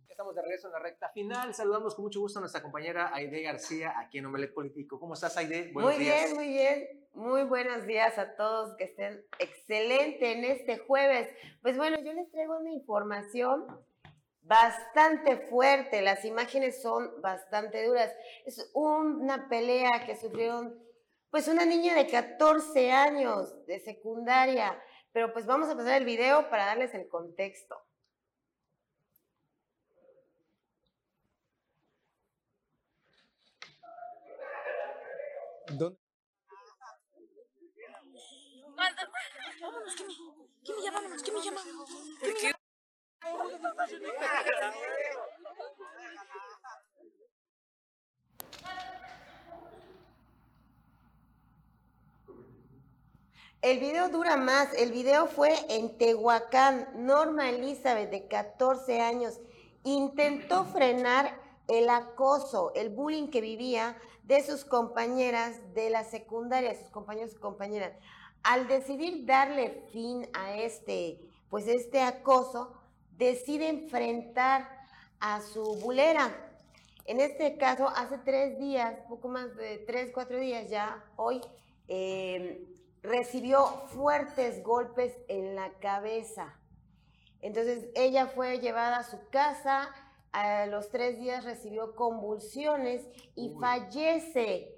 Estamos de regreso en la recta final. Saludamos con mucho gusto a nuestra compañera Aide García aquí en Omelet Político. ¿Cómo estás, Aide? Buenos muy bien, muy bien. Muy buenos días a todos, que estén excelente en este jueves. Pues bueno, yo les traigo una información bastante fuerte, las imágenes son bastante duras. Es una pelea que sufrieron pues una niña de 14 años de secundaria, pero pues vamos a pasar el video para darles el contexto. ¿Dónde? ¿Qué me llama? ¿Qué me llama? El video dura más. El video fue en Tehuacán. Norma Elizabeth, de 14 años, intentó frenar el acoso, el bullying que vivía de sus compañeras de la secundaria, sus compañeros y compañeras. Al decidir darle fin a este, pues este acoso, decide enfrentar a su bulera. En este caso, hace tres días, poco más de tres, cuatro días ya, hoy, eh, recibió fuertes golpes en la cabeza. Entonces, ella fue llevada a su casa, a los tres días recibió convulsiones y fallece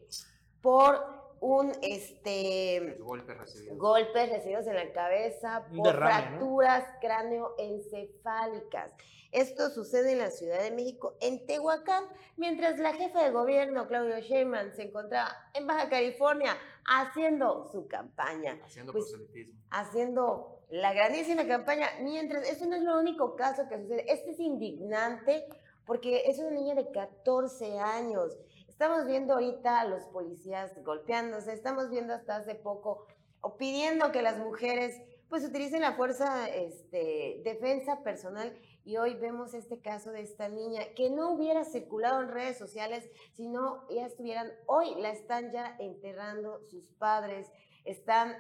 por un este golpes recibidos. golpes recibidos en la cabeza por fracturas cráneoencefálicas. Esto sucede en la Ciudad de México, en Tehuacán, mientras la jefa de gobierno, Claudio Sheinbaum, se encontraba en Baja California haciendo su campaña. Haciendo pues, proselitismo. Haciendo la grandísima campaña, mientras, eso no es lo único caso que sucede, este es indignante porque es una niña de 14 años Estamos viendo ahorita a los policías golpeándose, estamos viendo hasta hace poco o pidiendo que las mujeres pues utilicen la fuerza este, defensa personal y hoy vemos este caso de esta niña que no hubiera circulado en redes sociales, sino ya estuvieran, hoy la están ya enterrando sus padres, están,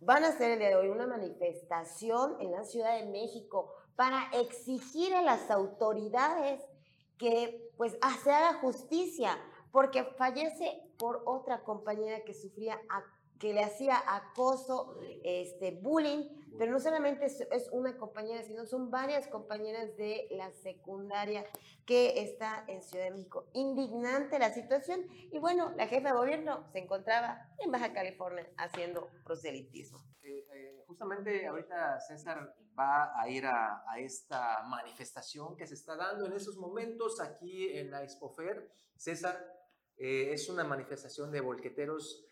van a hacer el día de hoy una manifestación en la Ciudad de México para exigir a las autoridades que pues se haga justicia porque fallece por otra compañera que sufría, que le hacía acoso, este, bullying, pero no solamente es, una compañera, sino son varias compañeras de la secundaria que está en Ciudad de México. Indignante la situación y bueno, la jefa de gobierno se encontraba en Baja California haciendo proselitismo. Eh, eh, justamente ahorita César va a ir a, a, esta manifestación que se está dando en esos momentos aquí en la Expofer. César, eh, es una manifestación de volqueteros,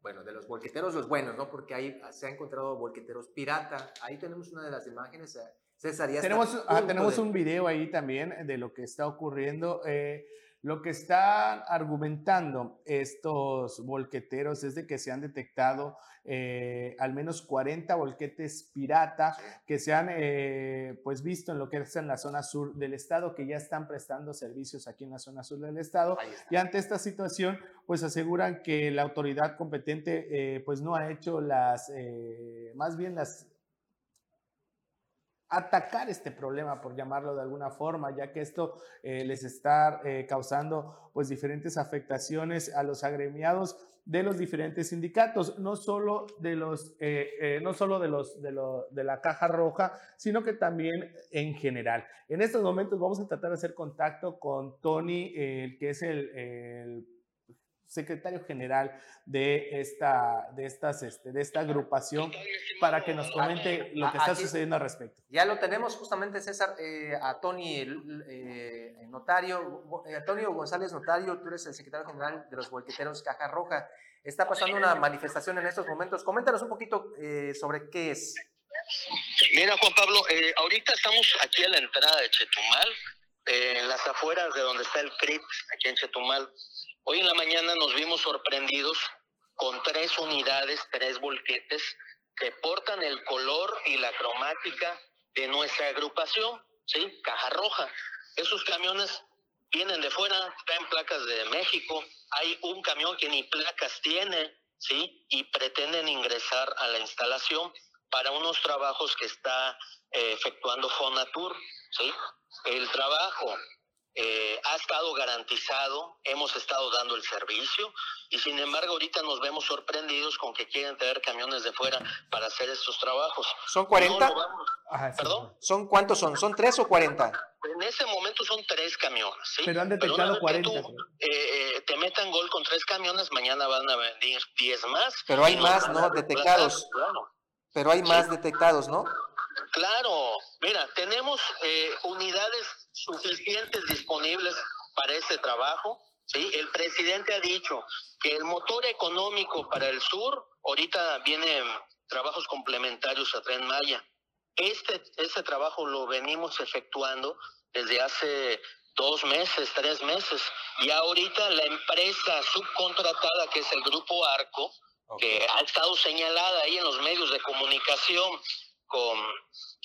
bueno, de los volqueteros los buenos, ¿no? Porque ahí se ha encontrado volqueteros pirata. Ahí tenemos una de las imágenes. Eh, César, ya tenemos, ah, tenemos un video ahí también de lo que está ocurriendo. Eh, lo que están argumentando estos volqueteros es de que se han detectado eh, al menos 40 volquetes pirata que se han eh, pues visto en lo que es en la zona sur del estado, que ya están prestando servicios aquí en la zona sur del estado. Y ante esta situación, pues aseguran que la autoridad competente eh, pues no ha hecho las, más bien las atacar este problema, por llamarlo de alguna forma, ya que esto eh, les está eh, causando pues diferentes afectaciones a los agremiados de los diferentes sindicatos, no solo de los, eh, no solo de los de, lo, de, la caja roja, sino que también en general. En estos momentos vamos a tratar de hacer contacto con Tony, el que es el secretario general de esta, de estas, este, de esta agrupación para que nos comente lo que está sucediendo al respecto. Ya lo tenemos justamente, César, eh, a Tony, el, eh, notario, eh, Antonio González Notario, tú eres el secretario general de los bolqueteros Caja Roja. Está pasando una manifestación en estos momentos. Coméntanos un poquito sobre qué es. Mira, Juan Pablo, ahorita estamos aquí a la entrada de Chetumal, en las afueras de donde está el CRIP, aquí en Chetumal. Hoy en la mañana nos vimos sorprendidos con tres unidades, tres volquetes que portan el color y la cromática de nuestra agrupación, ¿sí? Caja Roja. Esos camiones vienen de fuera, traen placas de México. Hay un camión que ni placas tiene, ¿sí? Y pretenden ingresar a la instalación para unos trabajos que está eh, efectuando Fonatur, ¿sí? El trabajo eh, ha estado garantizado, hemos estado dando el servicio y sin embargo ahorita nos vemos sorprendidos con que quieren traer camiones de fuera para hacer estos trabajos. ¿Son 40? ¿Perdón? ¿Son cuántos son? ¿Son tres o 40? En ese momento son tres camiones, ¿sí? Pero han detectado 40. Eh, eh, te metan gol con tres camiones, mañana van a venir 10 más. Pero hay más, ¿no? Detectados. Pero hay más detectados, ¿no? Claro, mira, tenemos eh, unidades suficientes disponibles para este trabajo. ¿sí? El presidente ha dicho que el motor económico para el sur, ahorita vienen trabajos complementarios a Tren Maya. Este, este trabajo lo venimos efectuando desde hace dos meses, tres meses. Y ahorita la empresa subcontratada, que es el Grupo Arco, que ha estado señalada ahí en los medios de comunicación con,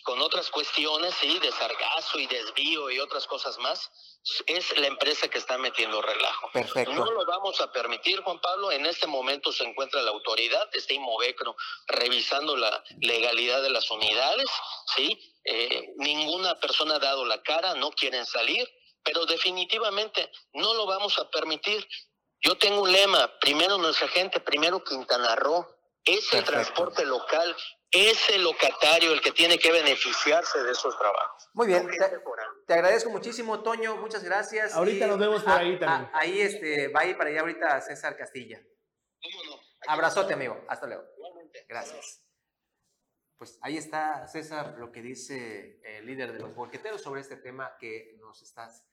con otras cuestiones, sí, de sargazo y desvío y otras cosas más, es la empresa que está metiendo relajo. Perfecto. No lo vamos a permitir, Juan Pablo. En este momento se encuentra la autoridad, está Inmovecro, revisando la legalidad de las unidades, ¿sí? Eh, ninguna persona ha dado la cara, no quieren salir, pero definitivamente no lo vamos a permitir. Yo tengo un lema, primero nuestra gente, primero Quintana Roo, es el transporte local, es el locatario el que tiene que beneficiarse de esos trabajos. Muy bien, te, agradezco muchísimo, Toño, muchas gracias. Ahorita nos vemos por ahí también. ahí este, va a ir para allá ahorita César Castilla. Abrazote, amigo. Hasta luego. Gracias. Pues ahí está, César, lo que dice el líder de los bolqueteros sobre este tema que nos estás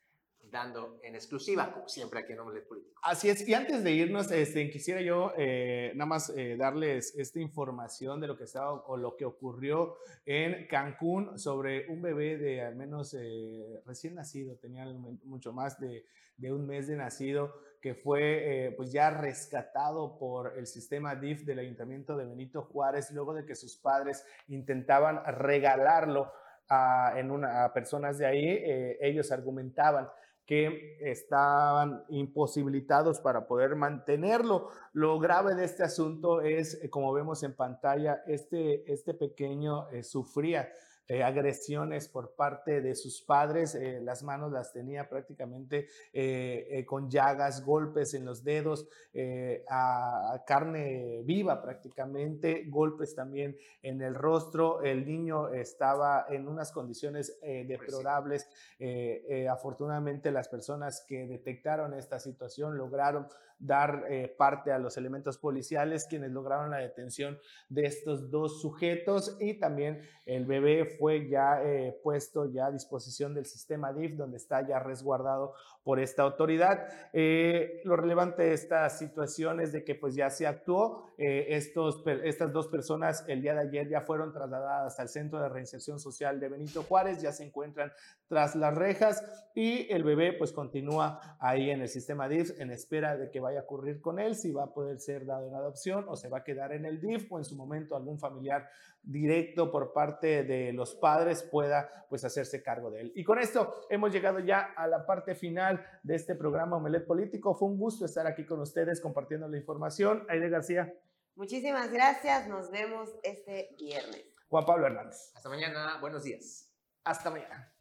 dando en exclusiva, como siempre aquí en Omelet Político. Así es, y antes de irnos, este, quisiera yo eh, nada más eh, darles esta información de lo que estaba o lo que ocurrió en Cancún sobre un bebé de al menos eh, recién nacido, tenía mucho más de, de, un mes de nacido, que fue pues ya rescatado por el sistema DIF del Ayuntamiento de Benito Juárez, luego de que sus padres intentaban regalarlo a, en una, a personas de ahí, ellos argumentaban que estaban imposibilitados para poder mantenerlo. Lo grave de este asunto es, eh, como vemos en pantalla, este, este pequeño eh, sufría eh, agresiones por parte de sus padres. Eh, las manos las tenía prácticamente eh, con llagas, golpes en los dedos, a, carne viva prácticamente, golpes también en el rostro. El niño estaba en unas condiciones pues deplorables. afortunadamente las personas que detectaron esta situación lograron dar parte a los elementos policiales quienes lograron la detención de estos dos sujetos y también el bebé fue ya eh, puesto ya a disposición del sistema DIF, donde está ya resguardado por esta autoridad. Eh, lo relevante de esta situación es de que pues ya se actuó. Eh, estos, estas dos personas el día de ayer ya fueron trasladadas al Centro de Reinserción Social de Benito Juárez, ya se encuentran tras las rejas y el bebé pues continúa ahí en el sistema DIF en espera de que vaya a ocurrir con él, si va a poder ser dado en adopción o se va a quedar en el DIF o en su momento algún familiar directo por parte de los padres pueda pues hacerse cargo de él. Y con esto hemos llegado ya a la parte final de este programa Omelet Político. Fue un gusto estar aquí con ustedes compartiendo la información. Aide García. Muchísimas gracias. Nos vemos este viernes. Juan Pablo Hernández. Hasta mañana. Buenos días. Hasta mañana.